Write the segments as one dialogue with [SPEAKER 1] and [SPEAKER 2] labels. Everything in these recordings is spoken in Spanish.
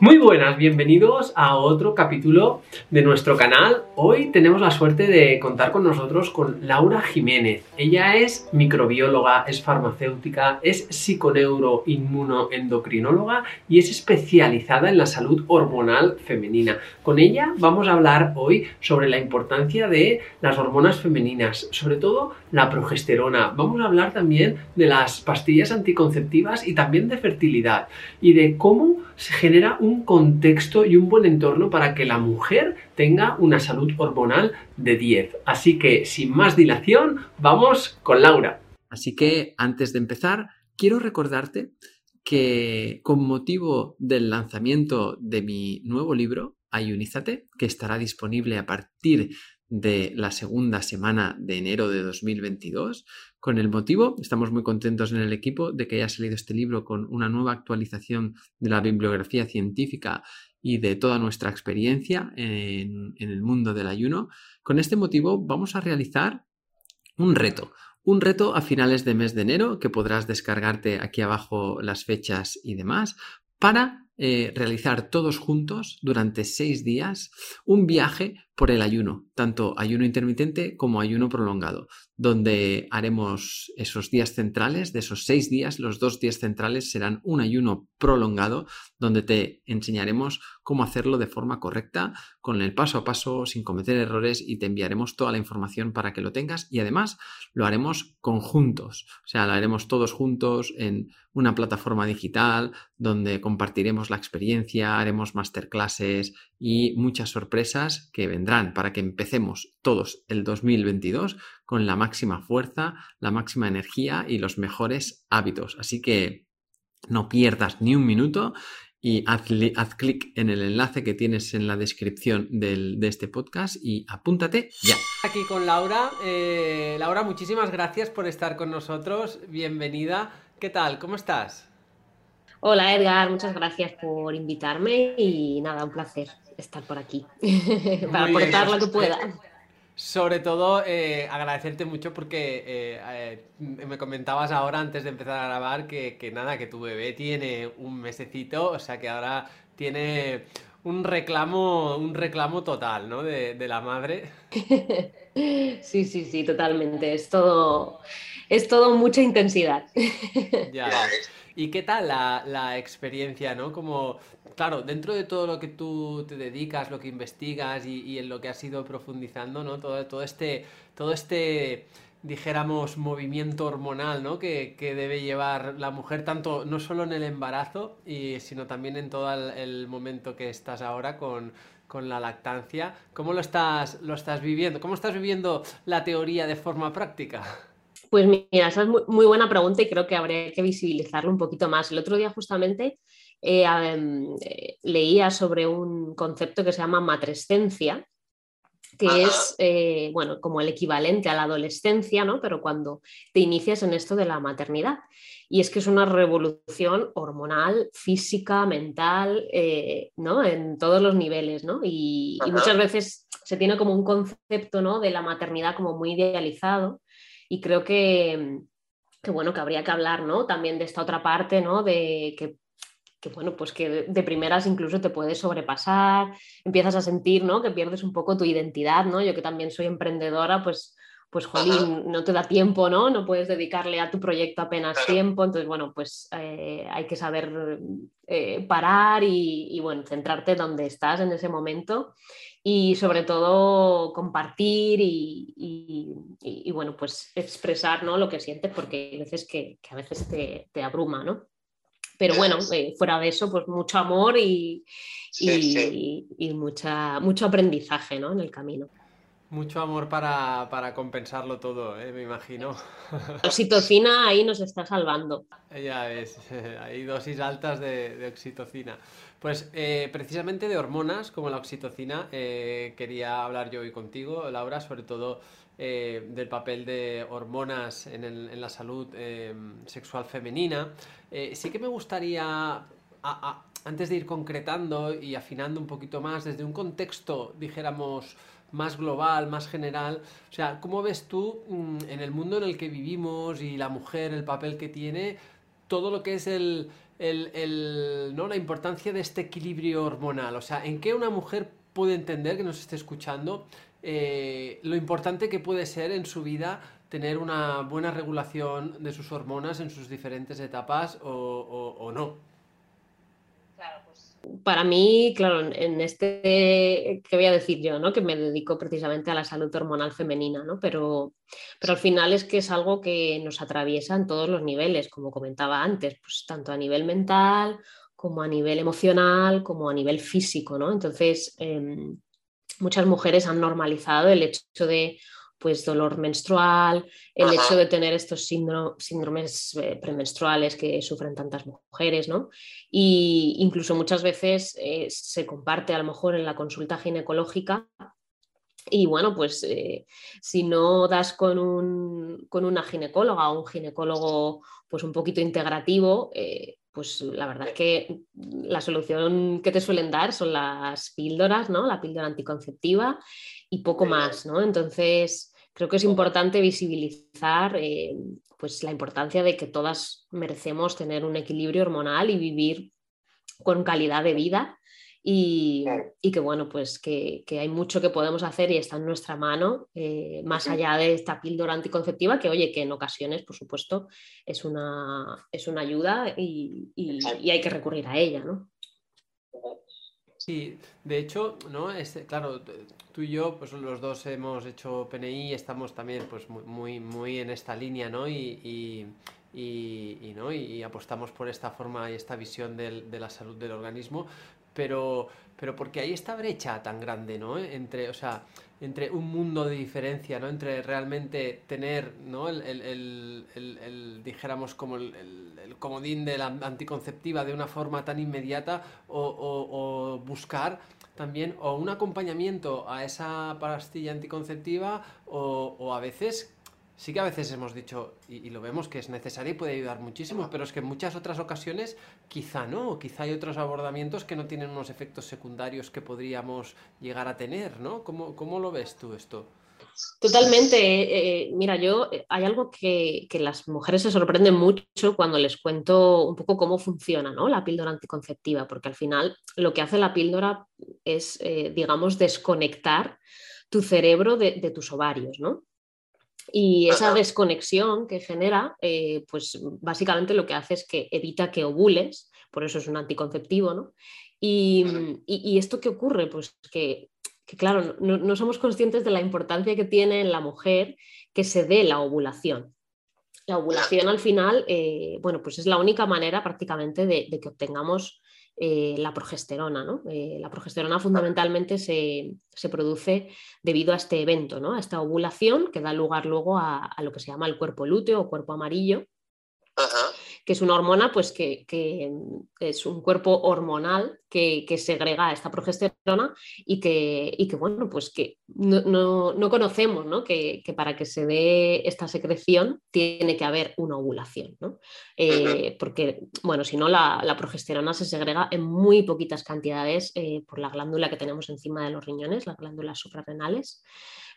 [SPEAKER 1] Muy buenas, bienvenidos a otro capítulo de nuestro canal. Hoy tenemos la suerte de contar con nosotros con Laura Jiménez. Ella es microbióloga, es farmacéutica, es psiconeuroinmunoendocrinóloga y es especializada en la salud hormonal femenina. Con ella vamos a hablar hoy sobre la importancia de las hormonas femeninas, sobre todo la progesterona. Vamos a hablar también de las pastillas anticonceptivas y también de fertilidad y de cómo se genera un contexto y un buen entorno para que la mujer tenga una salud hormonal de 10. Así que, sin más dilación, vamos con Laura.
[SPEAKER 2] Así que, antes de empezar, quiero recordarte que con motivo del lanzamiento de mi nuevo libro, Ayunízate, que estará disponible a partir de la segunda semana de enero de 2022. Con el motivo, estamos muy contentos en el equipo de que haya salido este libro con una nueva actualización de la bibliografía científica y de toda nuestra experiencia en, el mundo del ayuno. Con este motivo vamos a realizar un reto, un reto a finales de mes de enero que podrás descargarte aquí abajo las fechas y demás para eh, realizar todos juntos durante seis días un viaje por el ayuno, tanto ayuno intermitente como ayuno prolongado, donde haremos esos días centrales, de esos seis días, los dos días centrales serán un ayuno prolongado, donde te enseñaremos cómo hacerlo de forma correcta, con el paso a paso, sin cometer errores y te enviaremos toda la información para que lo tengas y además lo haremos conjuntos, o sea, lo haremos todos juntos en una plataforma digital donde compartiremos la experiencia, haremos masterclasses y muchas sorpresas que vendrán para que empecemos todos el 2022 con la máxima fuerza, la máxima energía y los mejores hábitos. Así que no pierdas ni un minuto y haz, clic en el enlace que tienes en la descripción de este podcast y apúntate ya.
[SPEAKER 1] Aquí con Laura. Eh, Laura, muchísimas gracias por estar con nosotros. Bienvenida. ¿Qué tal? ¿Cómo estás?
[SPEAKER 3] Hola Edgar, muchas gracias por invitarme y nada, un placer estar por aquí para aportar lo que pueda.
[SPEAKER 1] Sobre todo eh, agradecerte mucho porque eh, eh, me comentabas ahora antes de empezar a grabar que, nada, que tu bebé tiene un mesecito, o sea que ahora tiene un reclamo, un reclamo total, ¿no? De, de la madre.
[SPEAKER 3] Sí, sí, sí, totalmente. Es todo, es todo mucha intensidad.
[SPEAKER 1] Ya. ¿Y qué tal la, experiencia, no? Como, claro, dentro de todo lo que tú te dedicas, lo que investigas y, en lo que has ido profundizando, ¿no? Todo, todo este, todo este dijéramos, movimiento hormonal, ¿no? Que, debe llevar la mujer, tanto no solo en el embarazo, y, sino también en todo el, momento que estás ahora con, con, la lactancia. ¿Cómo lo estás, lo estás viviendo? ¿Cómo estás viviendo la teoría de forma práctica?
[SPEAKER 3] Pues mira, esa es muy, buena pregunta y creo que habría que visibilizarlo un poquito más. El otro día justamente eh, em, eh, leía sobre un concepto que se llama matrescencia, que es eh, bueno, como el equivalente a la adolescencia, ¿no? pero cuando te inicias en esto de la maternidad. Y es que es una revolución hormonal, física, mental, ¿no? en todos los niveles. ¿no? Y, y, muchas veces se tiene como un concepto ¿no? de la maternidad como muy idealizado y creo que, bueno, que habría que hablar, ¿no? También de esta otra parte, ¿no? De que, bueno, pues que de primeras incluso te puedes sobrepasar, empiezas a sentir, ¿no? Que pierdes un poco tu identidad, ¿no? Yo que también soy emprendedora, pues pues jolín, no te da tiempo, ¿no? No puedes dedicarle a tu proyecto apenas tiempo, entonces, bueno, pues eh, hay que saber eh, parar y, y, bueno, centrarte donde estás en ese momento y sobre todo compartir y, bueno, pues expresar ¿no? lo que sientes porque hay veces que, a veces te, te, abruma, ¿no? Pero bueno, eh, fuera de eso, pues mucho amor y, y, mucha, mucho aprendizaje ¿no? en el camino.
[SPEAKER 1] Mucho amor para, compensarlo todo, ¿eh? me imagino.
[SPEAKER 3] La oxitocina ahí nos está salvando.
[SPEAKER 1] Ya ves, hay dosis altas de, oxitocina. Pues eh, precisamente de hormonas como la oxitocina eh, quería hablar yo hoy contigo, Laura, sobre todo del papel de hormonas en, la salud sexual femenina. sí que me gustaría, antes de ir concretando y afinando un poquito más, desde un contexto, dijéramos, más global, más general. O sea, ¿cómo ves tú mm, en el mundo en el que vivimos y la mujer, el papel que tiene, todo lo que es el, ¿no? la importancia de este equilibrio hormonal. O sea, ¿en qué una mujer puede entender, que nos esté escuchando, eh, lo importante que puede ser en su vida tener una buena regulación de sus hormonas en sus diferentes etapas o no?
[SPEAKER 3] Para mí, claro, en este, ¿qué voy a decir yo? ¿no? Que me dedico precisamente a la salud hormonal femenina, ¿no? pero, pero al final es que es algo que nos atraviesa en todos los niveles, como comentaba antes, pues tanto a nivel mental como a nivel emocional, como a nivel físico. ¿no? Entonces, em, muchas mujeres han normalizado el hecho de pues dolor menstrual, el hecho de tener estos síndromes eh, premenstruales que sufren tantas mujeres, ¿no? Y incluso muchas veces eh, se comparte a lo mejor en la consulta ginecológica y bueno, pues eh, si no das con, un, con, una ginecóloga o un ginecólogo pues un poquito integrativo, pues la verdad es que la solución que te suelen dar son las píldoras, ¿no? La píldora anticonceptiva y poco más, ¿no? Entonces, creo que es importante visibilizar eh, pues la importancia de que todas merecemos tener un equilibrio hormonal y vivir con calidad de vida y, que bueno, pues que, hay mucho que podemos hacer y está en nuestra mano, eh, más allá de esta píldora anticonceptiva, que oye, que en ocasiones, por supuesto, es una, es una ayuda y, y hay que recurrir a ella, ¿no?
[SPEAKER 1] Sí, de hecho, ¿no? Este, claro, tú y yo, pues los dos hemos hecho PNI y estamos también pues muy, muy en esta línea, ¿no? Y, y, ¿no? y apostamos por esta forma y esta visión de la salud del organismo, pero, pero porque hay esta brecha tan grande, ¿no? Entre, o sea, entre un mundo de diferencia, ¿no? Entre realmente tener, ¿no? El, el, el, dijéramos, como el, comodín de la anticonceptiva de una forma tan inmediata o, buscar también o un acompañamiento a esa pastilla anticonceptiva o a veces sí que a veces hemos dicho, y, lo vemos que es necesario y puede ayudar muchísimo, pero es que en muchas otras ocasiones quizá no, quizá hay otros abordamientos que no tienen unos efectos secundarios que podríamos llegar a tener, ¿no? ¿Cómo, cómo lo ves tú esto?
[SPEAKER 3] Totalmente. Eh, eh, mira, yo eh, hay algo que, que, las mujeres se sorprenden mucho cuando les cuento un poco cómo funciona ¿no? la píldora anticonceptiva, porque al final lo que hace la píldora es, digamos, desconectar tu cerebro de, de tus ovarios, ¿no? Y esa desconexión que genera, eh, pues básicamente lo que hace es que evita que ovules, por eso es un anticonceptivo, ¿no? Y, esto qué ocurre, pues que, claro, no, somos conscientes de la importancia que tiene en la mujer que se dé la ovulación. La ovulación al final, eh, bueno, pues es la única manera prácticamente de que obtengamos eh, la progesterona. ¿no? Eh, la progesterona fundamentalmente se, produce debido a este evento, ¿no? a esta ovulación que da lugar luego a, a, lo que se llama el cuerpo lúteo o cuerpo amarillo, que es una hormona pues, que, es un cuerpo hormonal que, segrega esta progesterona y que, que bueno, pues que no, conocemos ¿no? Que, para que se dé esta secreción tiene que haber una ovulación, ¿no? Eh, porque, bueno, si no, la, progesterona se segrega en muy poquitas cantidades eh, por la glándula que tenemos encima de los riñones, las glándulas suprarrenales.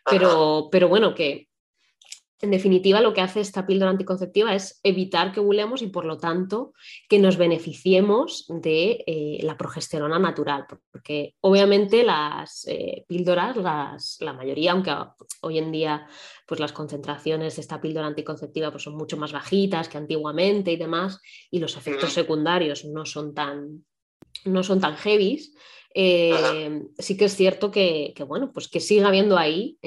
[SPEAKER 3] Pero, pero bueno, que, en definitiva, lo que hace esta píldora anticonceptiva es evitar que ovulemos y, por lo tanto, que nos beneficiemos de eh, la progesterona natural. Porque, obviamente, las eh, píldoras, la mayoría, aunque hoy en día pues, las concentraciones de esta píldora anticonceptiva pues, son mucho más bajitas que antiguamente y demás, y los efectos secundarios no son tan, no son tan heavies, eh, sí que es cierto que, bueno, pues que siga habiendo ahí,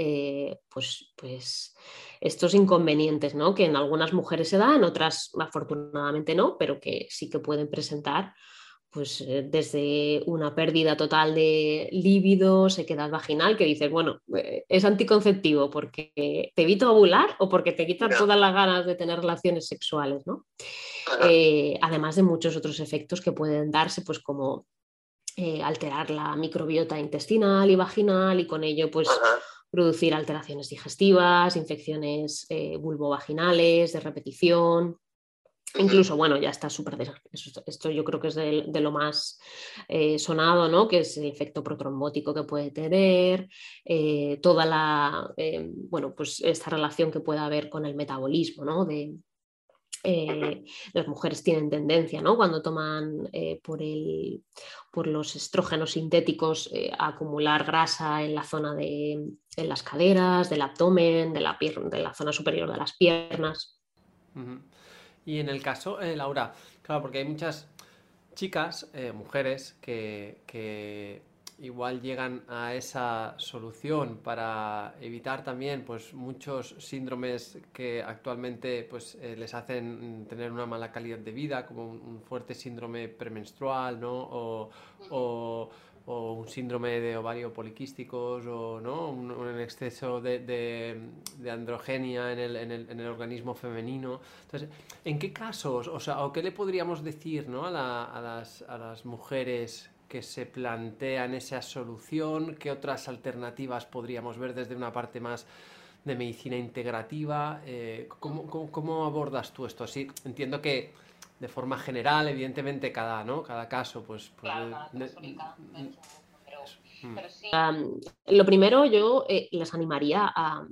[SPEAKER 3] pues, pues estos inconvenientes, ¿no? Que en algunas mujeres se dan, en otras afortunadamente no, pero que sí que pueden presentar pues eh, desde una pérdida total de líbido, sequedad vaginal, que dices, bueno, eh, es anticonceptivo porque te evita ovular o porque te quitan todas las ganas de tener relaciones sexuales, ¿no? Eh, además de muchos otros efectos que pueden darse, pues como alterar la microbiota intestinal y vaginal y con ello, pues producir alteraciones digestivas, infecciones eh, vulvovaginales de repetición. Incluso, bueno, ya está súper. Esto yo creo que es de, lo más eh, sonado, ¿no? Que es el efecto protrombótico que puede tener, eh, toda la, bueno, pues esta relación que puede haber con el metabolismo, ¿no? De, eh, las mujeres tienen tendencia, ¿no? Cuando toman eh, por, el, por, los estrógenos sintéticos eh, a acumular grasa en la zona de en las caderas, del abdomen, de la, de la zona superior de las piernas.
[SPEAKER 1] Y en el caso, Laura, claro, porque hay muchas chicas, mujeres, que, que igual llegan a esa solución para evitar también pues muchos síndromes que actualmente pues eh, les hacen tener una mala calidad de vida como un, fuerte síndrome premenstrual ¿no? o, o, un síndrome de ovario poliquísticos o ¿no? un, exceso de, androgenia en el, en, el, en el, organismo femenino entonces ¿en qué casos o sea o qué le podríamos decir ¿no? a, las, a las mujeres que se plantean esa solución? ¿Qué otras alternativas podríamos ver desde una parte más de medicina integrativa? Eh, ¿cómo, abordas tú esto? Sí, entiendo que de forma general, evidentemente, cada, ¿no? cada caso, pues... pues
[SPEAKER 3] lo primero, yo eh, les animaría a,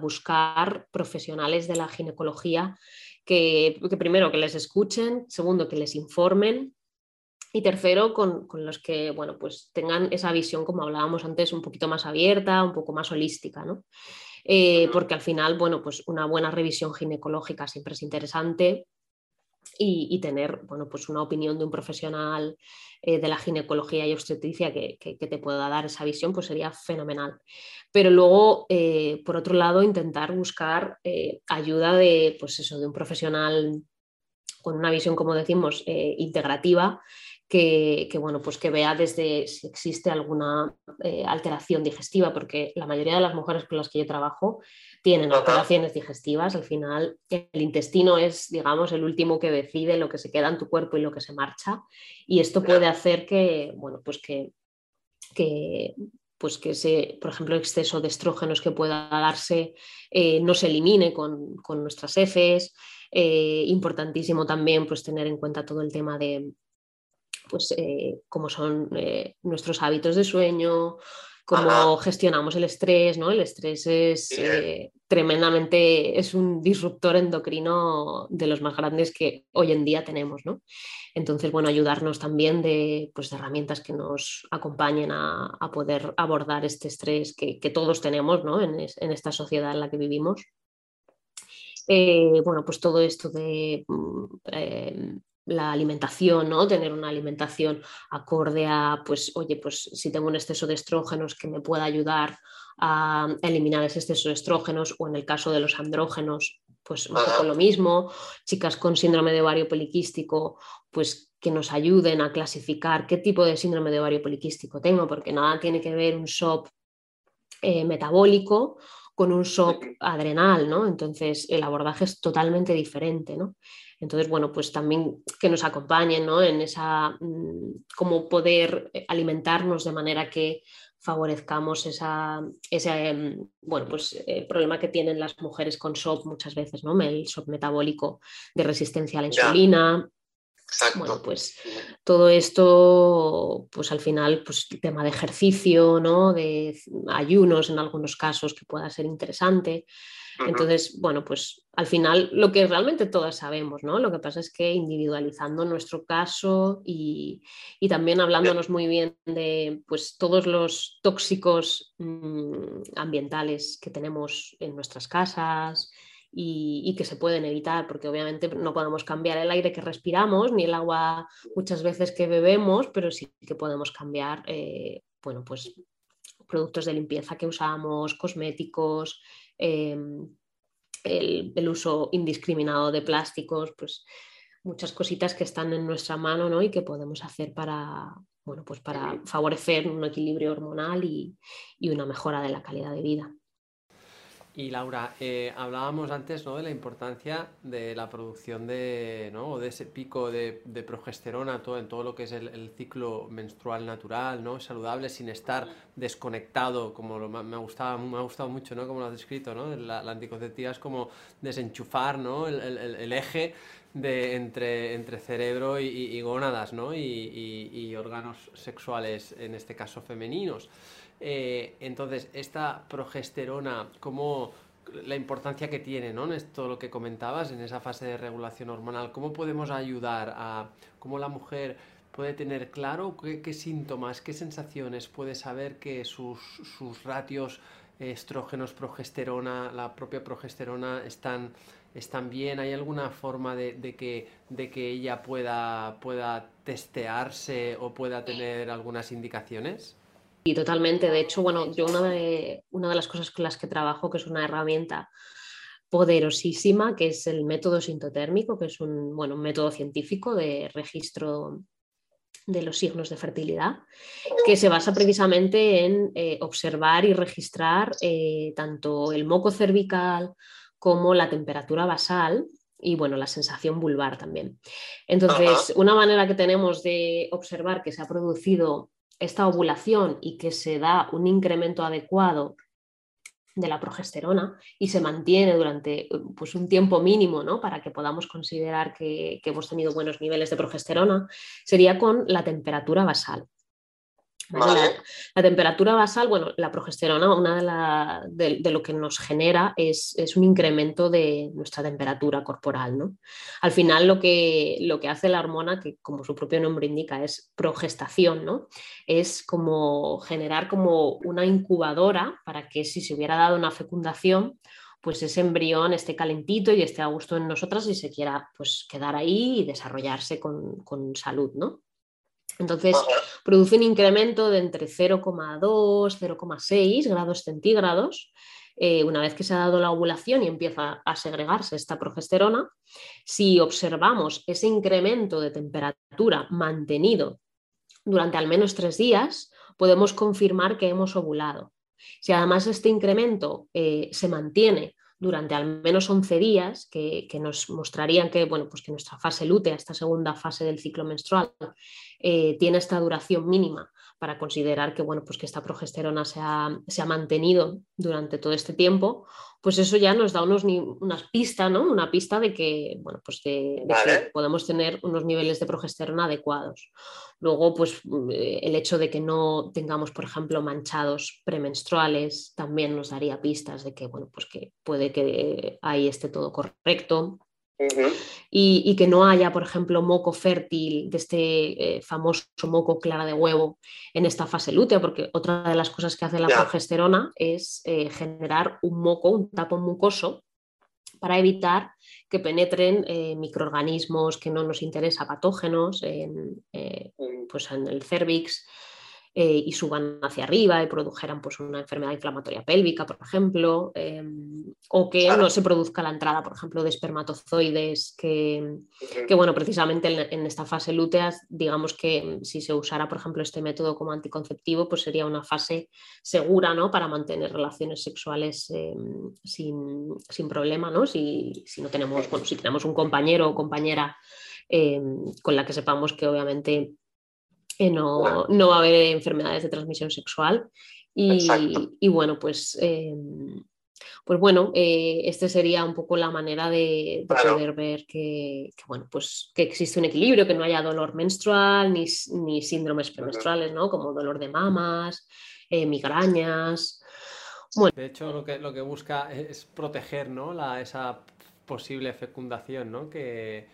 [SPEAKER 3] buscar profesionales de la ginecología que, que, primero que les escuchen, segundo que les informen y tercero, con, los que bueno, pues tengan esa visión, como hablábamos antes, un poquito más abierta, un poco más holística, ¿no? Eh, porque al final, bueno, pues una buena revisión ginecológica siempre es interesante y, tener, bueno, pues una opinión de un profesional eh, de la ginecología y obstetricia que, te pueda dar esa visión, pues sería fenomenal. Pero luego, eh, por otro lado, intentar buscar ayuda de, pues eso, de un profesional con una visión, como decimos, integrativa que, bueno, pues que vea desde si existe alguna eh, alteración digestiva, porque la mayoría de las mujeres con las que yo trabajo tienen alteraciones digestivas. Al final, el intestino es, digamos, el último que decide lo que se queda en tu cuerpo y lo que se marcha. Y esto puede hacer que, bueno, pues que, pues que ese, por ejemplo, exceso de estrógenos que pueda darse eh, no se elimine con, nuestras heces. Eh, importantísimo también pues, tener en cuenta todo el tema de, pues, eh, cómo son eh, nuestros hábitos de sueño, cómo gestionamos el estrés, ¿no? El estrés es eh, tremendamente, es un disruptor endocrino de los más grandes que hoy en día tenemos, ¿no? Entonces, bueno, ayudarnos también de, pues, de herramientas que nos acompañen a, poder abordar este estrés que, todos tenemos, ¿no? En, en, esta sociedad en la que vivimos. bueno, pues todo esto de mm, la alimentación, ¿no? Tener una alimentación acorde a, pues, oye, pues si tengo un exceso de estrógenos que me pueda ayudar a eliminar ese exceso de estrógenos o en el caso de los andrógenos, pues un poco lo mismo. Chicas con síndrome de ovario poliquístico, pues que nos ayuden a clasificar qué tipo de síndrome de ovario poliquístico tengo, porque nada tiene que ver un SOP eh, metabólico con un shock adrenal, ¿no? Entonces el abordaje es totalmente diferente, ¿no? Entonces, bueno, pues también que nos acompañen ¿no? en esa, mm, cómo poder eh, alimentarnos de manera que favorezcamos esa, ese mm, bueno, pues, eh, problema que tienen las mujeres con SOP muchas veces, ¿no? el SOP metabólico de resistencia a la insulina. Bueno, pues todo esto, pues al final, pues el tema de ejercicio, ¿no? De ayunos en algunos casos que pueda ser interesante. Entonces, bueno, pues al final lo que realmente todas sabemos, ¿no? Lo que pasa es que individualizando nuestro caso y, también hablándonos muy bien de pues todos los tóxicos mm, ambientales que tenemos en nuestras casas, y, que se pueden evitar, porque obviamente no podemos cambiar el aire que respiramos ni el agua muchas veces que bebemos, pero sí que podemos cambiar, eh, bueno, pues productos de limpieza que usamos, cosméticos, Em, el, uso indiscriminado de plásticos, pues muchas cositas que están en nuestra mano ¿no? y que podemos hacer para, bueno, pues para favorecer un equilibrio hormonal y una mejora de la calidad de vida.
[SPEAKER 1] Y Laura, eh, hablábamos antes ¿no? de la importancia de la producción de, ¿no? de ese pico de, progesterona todo, en todo lo que es el, ciclo menstrual natural, ¿no? saludable, sin estar desconectado, como me, ha gustado, me ha gustado mucho ¿no? como lo has descrito. ¿no? La, anticonceptiva es como desenchufar ¿no? el, eje de, entre, entre cerebro y, gónadas ¿no? y órganos sexuales, en este caso femeninos. Eh, entonces, esta progesterona, ¿cómo, la importancia que tiene, ¿no? En esto lo que comentabas, en esa fase de regulación hormonal. ¿Cómo podemos ayudar a cómo la mujer puede tener claro qué, síntomas, qué sensaciones puede saber que sus, sus ratios estrógenos, progesterona, la propia progesterona están, están bien? ¿Hay alguna forma de, que, de que ella pueda, pueda testearse o pueda tener algunas indicaciones?
[SPEAKER 3] Y totalmente. De hecho, bueno, yo una de, una de las cosas con las que trabajo, que es una herramienta poderosísima, que es el método sintotérmico, que es un, bueno, un método científico de registro de los signos de fertilidad, que se basa precisamente en eh, observar y registrar eh, tanto el moco cervical como la temperatura basal y bueno, la sensación vulvar también. Entonces, una manera que tenemos de observar que se ha producido esta ovulación y que se da un incremento adecuado de la progesterona y se mantiene durante pues, un tiempo mínimo ¿no? para que podamos considerar que, que hemos tenido buenos niveles de progesterona, sería con la temperatura basal. La, temperatura basal, bueno, la progesterona, una de, lo que nos genera es, un incremento de nuestra temperatura corporal, ¿no? Al final lo que, lo que hace la hormona, que como su propio nombre indica, es progestación, ¿no? Es como generar como una incubadora para que si se hubiera dado una fecundación, pues ese embrión esté calentito y esté a gusto en nosotras y se quiera pues quedar ahí y desarrollarse con, con salud, ¿no? Entonces, produce un incremento de entre 0,2, 0,6 grados centígrados. Eh, una vez que se ha dado la ovulación y empieza a segregarse esta progesterona, si observamos ese incremento de temperatura mantenido durante al menos tres días, podemos confirmar que hemos ovulado. Si además este incremento eh, se mantiene durante al menos 11 días, que, nos mostrarían que, bueno, pues que nuestra fase lútea, esta segunda fase del ciclo menstrual, eh, tiene esta duración mínima para considerar que, bueno, pues que esta progesterona se ha, se ha mantenido durante todo este tiempo, pues eso ya nos da unos, unas pistas, ¿no? Una pista de que, bueno, pues de, que podemos tener unos niveles de progesterona adecuados. Luego, pues eh, el hecho de que no tengamos, por ejemplo, manchados premenstruales también nos daría pistas de que, bueno, pues que puede que ahí esté todo correcto y, que no haya, por ejemplo, moco fértil de este eh, famoso moco clara de huevo en esta fase lútea, porque otra de las cosas que hace la progesterona es eh, generar un moco, un tapón mucoso, para evitar que penetren eh, microorganismos que no nos interesa, patógenos, en, mm. pues en el cervix, eh, y suban hacia arriba y produjeran pues, una enfermedad inflamatoria pélvica, por ejemplo, em, o que no se produzca la entrada, por ejemplo, de espermatozoides, que, bueno, precisamente en, esta fase lútea, digamos que si se usara, por ejemplo, este método como anticonceptivo, pues sería una fase segura ¿no? para mantener relaciones sexuales em, sin, problema, ¿no? Si, no tenemos, bueno, si tenemos un compañero o compañera em, con la que sepamos que obviamente no, va a haber enfermedades de transmisión sexual. Y, bueno, pues, eh, pues bueno, eh, esta sería un poco la manera de, poder ver que, bueno, pues que existe un equilibrio, que no haya dolor menstrual ni, síndromes premenstruales, ¿no? Como dolor de mamas, eh, migrañas.
[SPEAKER 1] De hecho, lo que, lo que busca es proteger ¿no? la, esa posible fecundación ¿no? que,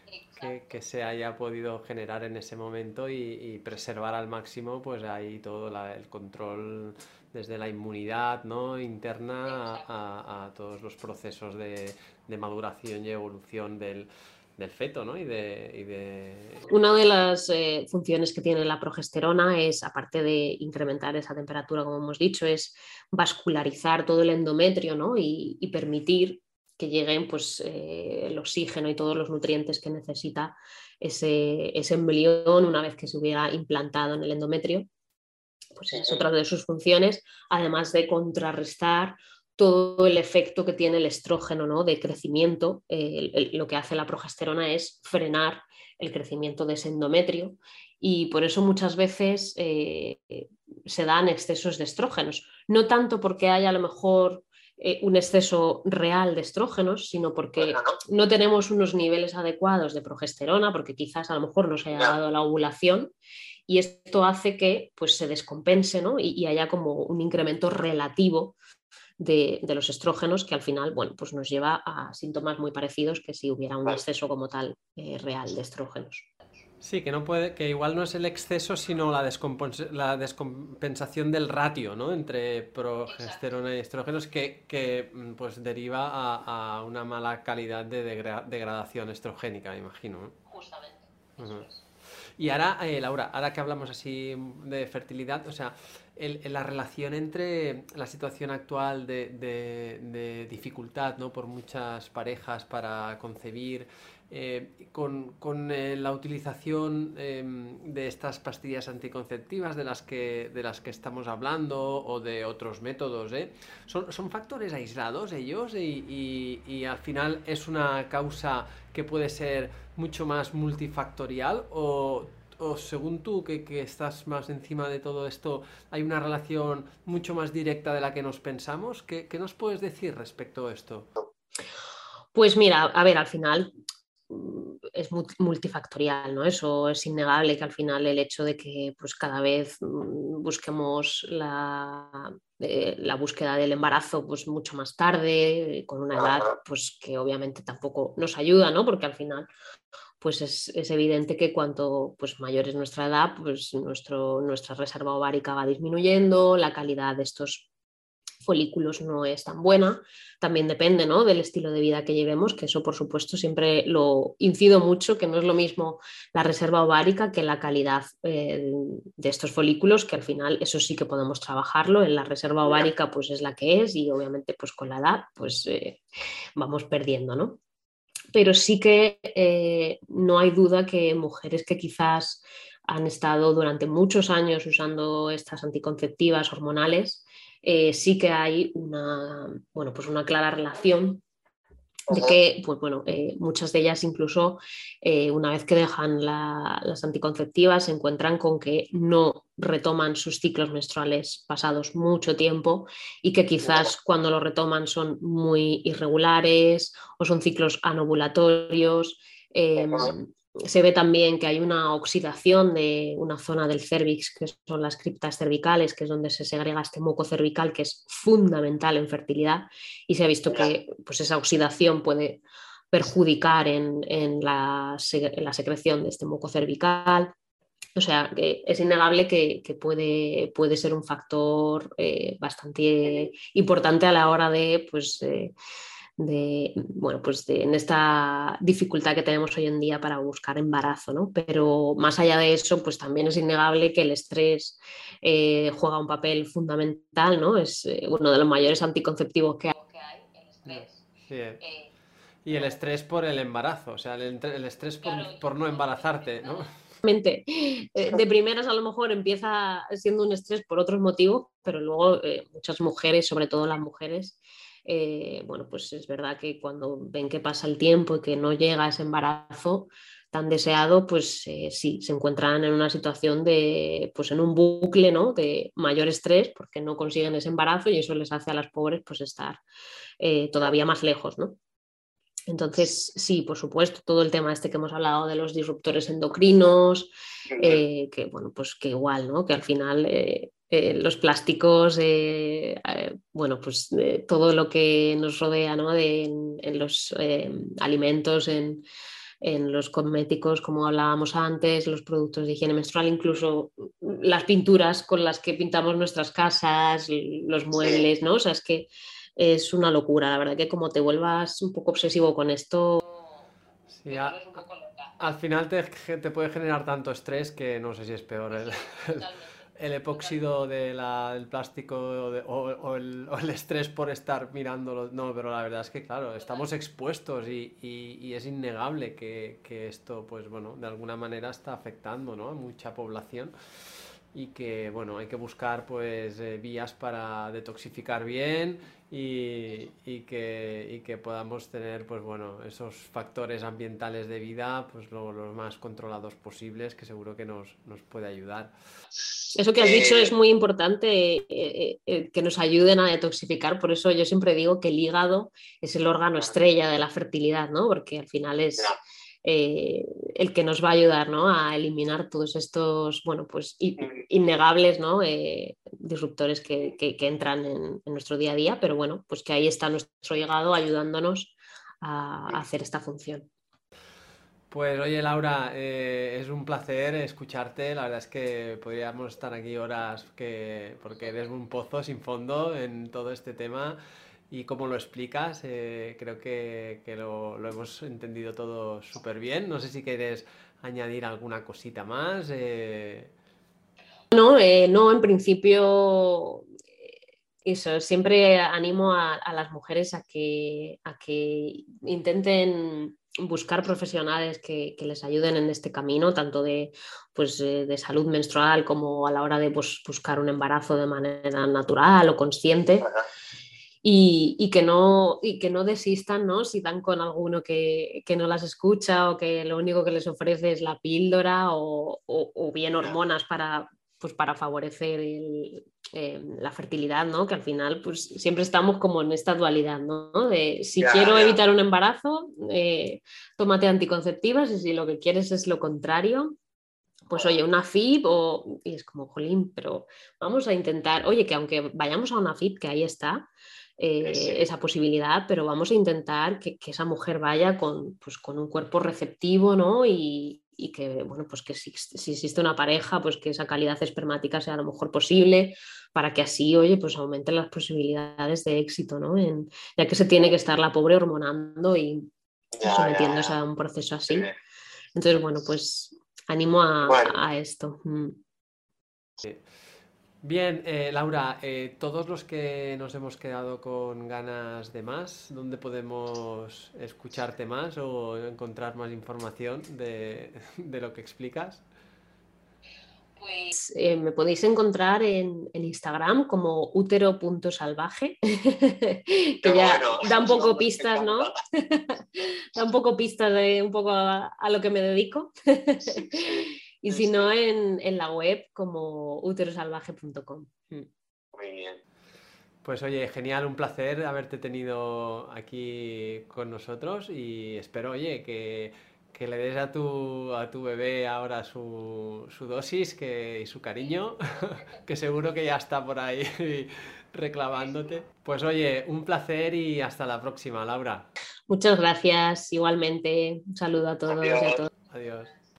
[SPEAKER 1] que, se haya podido generar en ese momento y, preservar al máximo pues ahí todo el control desde la inmunidad ¿no? interna a, todos los procesos de, maduración y evolución del, feto ¿no? y, de,
[SPEAKER 3] Una de las eh, funciones que tiene la progesterona es, aparte de incrementar esa temperatura, como hemos dicho, es vascularizar todo el endometrio ¿no? y, y permitir que lleguen pues, eh, el oxígeno y todos los nutrientes que necesita ese, ese, embrión una vez que se hubiera implantado en el endometrio. Pues es otra de sus funciones, además de contrarrestar todo el efecto que tiene el estrógeno ¿no? de crecimiento. lo que hace la progesterona es frenar el crecimiento de ese endometrio y por eso muchas veces eh, se dan excesos de estrógenos. No tanto porque haya a lo mejor eh, un exceso real de estrógenos, sino porque no tenemos unos niveles adecuados de progesterona, porque quizás a lo mejor no se haya dado la ovulación y esto hace que pues, se descompense y, haya como un incremento relativo de, los estrógenos que al final, bueno, pues nos lleva a síntomas muy parecidos que si hubiera un exceso como tal eh, real de estrógenos.
[SPEAKER 1] Sí, que no puede, que igual no es el exceso, sino la, la descompensación del ratio, ¿no? Entre progesterona y estrógenos que, mm, pues deriva a, una mala calidad de degradación estrogénica, me imagino.
[SPEAKER 3] Justamente.
[SPEAKER 1] Y ahora, eh, Laura, ahora que hablamos así de fertilidad, o sea, la relación entre la situación actual de, dificultad, ¿no? Por muchas parejas para concebir, eh, con, eh, la utilización em, de estas pastillas anticonceptivas de las, que, de las que estamos hablando o de otros métodos, ¿eh? ¿Son, ¿son, factores aislados ellos y, al final es una causa que puede ser mucho más multifactorial o, o según tú que, que, estás más encima de todo esto hay una relación mucho más directa de la que nos pensamos? ¿Qué, qué nos puedes decir respecto a esto?
[SPEAKER 3] Pues mira, a ver, al final es multifactorial, ¿no? Eso es innegable que al final el hecho de que pues, cada vez mm, busquemos la, eh, la búsqueda del embarazo pues, mucho más tarde, con una edad pues, que obviamente tampoco nos ayuda, ¿no? Porque al final pues es, es, evidente que cuanto pues, mayor es nuestra edad, pues nuestro, nuestra reserva ovárica va disminuyendo, la calidad de estos folículos no es tan buena. También depende ¿no? del estilo de vida que llevemos, que eso por supuesto siempre lo incido mucho, que no es lo mismo la reserva ovárica que la calidad eh, de estos folículos, que al final eso sí que podemos trabajarlo. En la reserva ovárica pues es la que es y obviamente pues con la edad pues eh, vamos perdiendo, ¿no? Pero sí que eh, no hay duda que mujeres que quizás han estado durante muchos años usando estas anticonceptivas hormonales, eh, sí que hay una, bueno, pues una clara relación de que pues bueno, eh, muchas de ellas incluso eh, una vez que dejan las anticonceptivas se encuentran con que no retoman sus ciclos menstruales pasados mucho tiempo y que quizás cuando lo retoman son muy irregulares o son ciclos anovulatorios se ve también que hay una oxidación de una zona del cervix, que son las criptas cervicales, que es donde se segrega este moco cervical, que es fundamental en fertilidad, y se ha visto que pues, esa oxidación puede perjudicar en, la, secreción de este moco cervical. O sea, que es innegable que, puede, puede, ser un factor eh, bastante importante a la hora de pues, eh, de, bueno, pues en esta dificultad que tenemos hoy en día para buscar embarazo, ¿no? Pero más allá de eso, pues también es innegable que el estrés eh, juega un papel fundamental, ¿no? Es eh, uno de los mayores anticonceptivos que hay, el estrés.
[SPEAKER 1] Eh, y el estrés por el embarazo, o sea, el, estrés por, no embarazarte, ¿no?
[SPEAKER 3] De primeras a lo mejor empieza siendo un estrés por otros motivos, pero luego muchas mujeres, sobre todo las mujeres, eh, bueno, pues es verdad que cuando ven que pasa el tiempo y que no llega ese embarazo tan deseado, pues eh, sí, se encuentran en una situación de, pues en un bucle, ¿no? De mayor estrés porque no consiguen ese embarazo y eso les hace a las pobres pues estar eh, todavía más lejos, ¿no? Entonces, sí, por supuesto, todo el tema este que hemos hablado de los disruptores endocrinos, que bueno, pues que igual, ¿no? Que al final eh, los plásticos, eh, eh, bueno, pues todo lo que nos rodea ¿no? de, en, los alimentos, en, en, los cosméticos, como hablábamos antes, los productos de higiene menstrual, incluso las pinturas con las que pintamos nuestras casas, los muebles, ¿no? O sea, es que es una locura, la verdad que como te vuelvas un poco obsesivo con esto...
[SPEAKER 1] al final te, te, puede generar tanto estrés que no sé si es peor el, el epóxido del plástico o, el, estrés por estar mirándolo. No, pero la verdad es que, claro, estamos expuestos y, es innegable que, esto, pues bueno, de alguna manera está afectando a mucha población y que, bueno, hay que buscar pues eh, vías para detoxificar bien y, que, que, podamos tener pues bueno esos factores ambientales de vida pues lo, los más controlados posibles que seguro que nos, nos puede ayudar.
[SPEAKER 3] Eso que has dicho es muy importante eh, eh, que nos ayuden a detoxificar. Por eso yo siempre digo que el hígado es el órgano estrella de la fertilidad no porque al final es eh, el que nos va a ayudar ¿no? a eliminar todos estos, bueno, pues innegables ¿no? disruptores que, entran en, nuestro día a día, pero bueno, pues que ahí está nuestro llegado ayudándonos a, hacer esta función.
[SPEAKER 1] Pues oye Laura, eh, es un placer escucharte. La verdad es que podríamos estar aquí horas que, porque eres un pozo sin fondo en todo este tema y como lo explicas, eh, creo que, lo, hemos entendido todo súper bien. No sé si quieres añadir alguna cosita más. Eh.
[SPEAKER 3] No, eh, no, en principio eso, siempre animo a, las mujeres a que, a que intenten buscar profesionales que, les ayuden en este camino, tanto de, pues, de salud menstrual como a la hora de pues, buscar un embarazo de manera natural o consciente y, que no, y que no desistan ¿no? si dan con alguno que, no las escucha o que lo único que les ofrece es la píldora o, bien hormonas para, pues para favorecer eh, la fertilidad, ¿no? que al final pues, siempre estamos como en esta dualidad, ¿no? de si quiero evitar un embarazo, eh, tómate anticonceptivas y si lo que quieres es lo contrario, pues oye, una FIB o... Y es como, jolín, pero vamos a intentar, oye, que aunque vayamos a una FIB, que ahí está, eh, esa posibilidad, pero vamos a intentar que, esa mujer vaya con, pues, con, un cuerpo receptivo, ¿no? Y, que, bueno, pues que si, existe una pareja, pues que esa calidad espermática sea lo mejor posible, para que así, oye, pues aumenten las posibilidades de éxito, ¿no? ya que se tiene que estar la pobre hormonando y sometiéndose a un proceso así. Entonces, bueno, pues animo a, esto. Mm.
[SPEAKER 1] Bien, eh, Laura, eh, todos los que nos hemos quedado con ganas de más, ¿dónde podemos escucharte más o encontrar más información de, lo que explicas?
[SPEAKER 3] Pues eh, me podéis encontrar en, Instagram como útero.salvaje, que ya da un poco pistas, ¿no? da un poco pistas de un poco a, a lo que me dedico. Y si no, en, la web como uterosalvaje.com. Mm.
[SPEAKER 1] Muy bien. Pues oye, genial, un placer haberte tenido aquí con nosotros y espero, oye, que, le des a tu, a tu bebé ahora su, dosis que, y su cariño, que seguro que ya está por ahí reclamándote. Pues oye, un placer y hasta la próxima, Laura.
[SPEAKER 3] Muchas gracias, igualmente. Un saludo a todos y a todos.
[SPEAKER 1] Adiós.